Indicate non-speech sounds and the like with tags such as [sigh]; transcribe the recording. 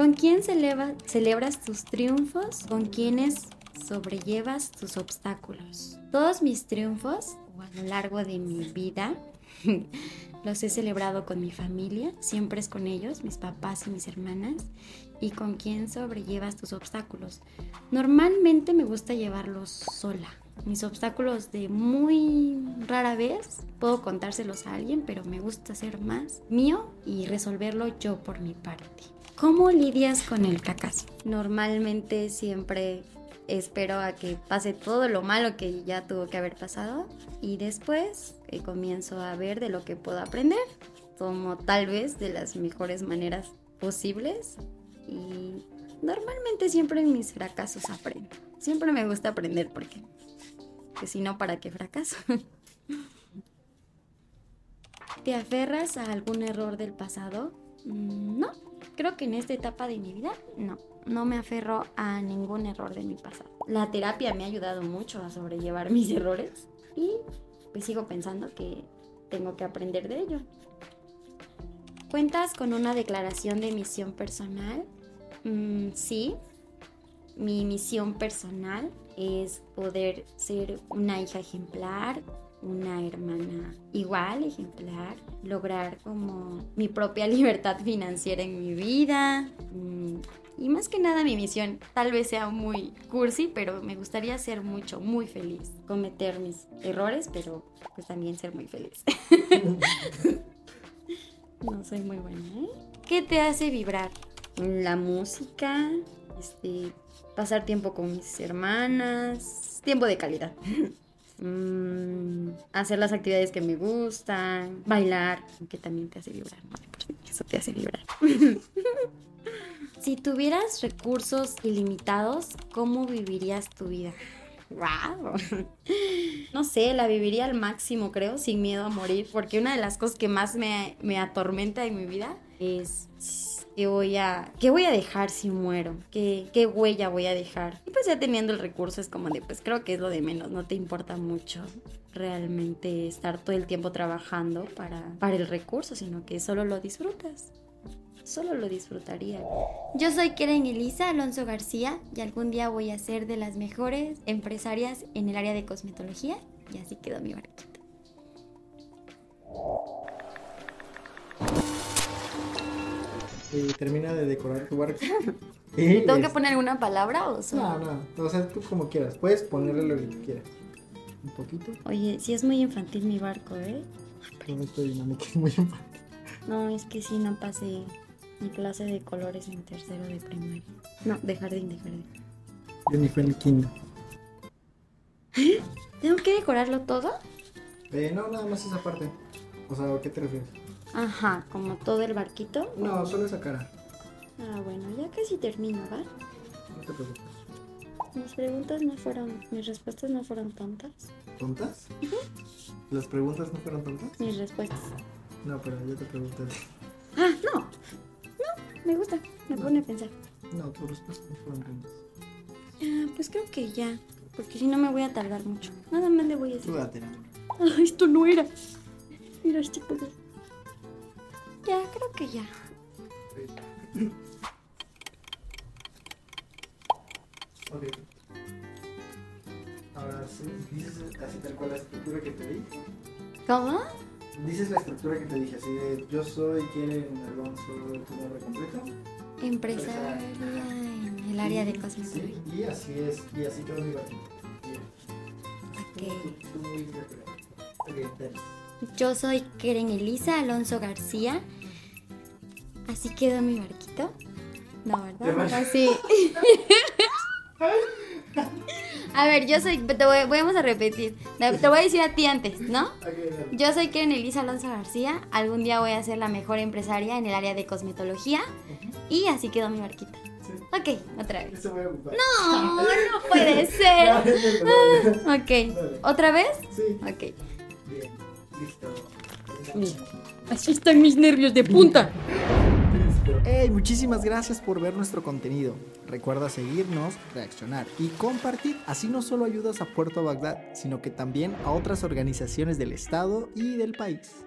¿Con quién celebra- celebras tus triunfos? ¿Con quiénes sobrellevas tus obstáculos? Todos mis triunfos o a lo largo de mi vida [laughs] los he celebrado con mi familia, siempre es con ellos, mis papás y mis hermanas. ¿Y con quién sobrellevas tus obstáculos? Normalmente me gusta llevarlos sola. Mis obstáculos de muy rara vez puedo contárselos a alguien, pero me gusta hacer más mío y resolverlo yo por mi parte. ¿Cómo lidias con el fracaso? Normalmente siempre espero a que pase todo lo malo que ya tuvo que haber pasado y después eh, comienzo a ver de lo que puedo aprender, como tal vez de las mejores maneras posibles y normalmente siempre en mis fracasos aprendo. Siempre me gusta aprender porque que si no, ¿para qué fracaso? [laughs] ¿Te aferras a algún error del pasado? Mm, No, creo que en esta etapa de mi vida no, no me aferro a ningún error de mi pasado. La terapia me ha ayudado mucho a sobrellevar mis errores y pues sigo pensando que tengo que aprender de ello. ¿Cuentas con una declaración de misión personal? Mm, sí, mi misión personal es poder ser una hija ejemplar, una hermana igual ejemplar, lograr como mi propia [laughs] libertad financiera en mi vida. mm, Y más que nada mi misión tal vez sea muy cursi, pero me gustaría ser mucho, muy feliz. Cometer mis errores, pero pues también ser muy feliz. [laughs] no soy muy buena, ¿eh? ¿Qué te hace vibrar? La música, este, pasar tiempo con mis hermanas, tiempo de calidad. [laughs] Mm, hacer las actividades que me gustan, bailar, que también te hace vibrar, Eso te hace vibrar. [laughs] si tuvieras recursos ilimitados, ¿cómo vivirías tu vida? ¡Wow! [laughs] No sé, la viviría al máximo, creo, sin miedo a morir, porque una de las cosas que más me, me atormenta en mi vida es qué voy a, voy a dejar si muero, ¿Qué, qué huella voy a dejar. Y pues ya teniendo el recurso es como de, pues creo que es lo de menos, no te importa mucho realmente estar todo el tiempo trabajando para, para el recurso, sino que solo lo disfrutas. Solo lo disfrutaría. Yo soy Keren Elisa Alonso García y algún día voy a ser de las mejores empresarias en el área de cosmetología y así quedó mi barquito. Y termina de decorar tu barco. [laughs] Y ¿Tengo que poner alguna palabra o solo? No, no. O sea, tú como quieras. Puedes ponerle lo que quieras. Un poquito. Oye, sí es muy infantil mi barco, ¿eh? Pero esto dinámica es muy infantil. No, es que sí, no pasé mi clase de colores en tercero de primaria. No, de jardín, de jardín. Yo ni fue en el kinder. ¿Tengo que decorarlo todo? Eh, no, nada más esa parte. O sea, ¿a qué te refieres? Ajá, como todo el barquito. No, solo esa cara. Ah, bueno, ya casi termino, ¿va? No te preocupes. Mis preguntas no fueron, mis respuestas no fueron tontas. ¿Tontas? ¿Las preguntas no fueron tontas? Mis respuestas. No, pero yo te pregunté. Ah, no. No, me gusta, me pone a pensar. No, tus respuestas no fueron tontas. Ah, pues creo que ya, porque si no me voy a tardar mucho. Nada más le voy a Tú decir. date. Ah, esto no era. Mira este. Ya, creo que ya. Ok. Ahora sí, dices así tal cual la estructura que te di. ¿Cómo? Dices la estructura que te dije, así de yo soy quien Alonso, tu nombre completo. Empresaria en el área de Sí, cosmetología. y así es, y así quedó mi. Ok. Yo soy Keren Elisa Alonso García. Así quedó mi barquito. No, ¿Te ¿verdad? Así. A ver, yo soy. Te voy, vamos a repetir. Te voy a decir a ti antes, ¿no? Yo soy Keren Elisa Alonso García. Algún día voy a ser la mejor empresaria en el área de cosmetología. Y así quedó mi barquito. Sí. Ok, otra vez. No, no [laughs] puede ser. ya. Ok. ¿otra vez? Sí. Ok. Bien, listo. Así están mis nervios de punta. Hey, muchísimas gracias por ver nuestro contenido. Recuerda seguirnos, reaccionar y compartir. Así no solo ayudas a Puerto Bagdad, sino que también a otras organizaciones del Estado y del país.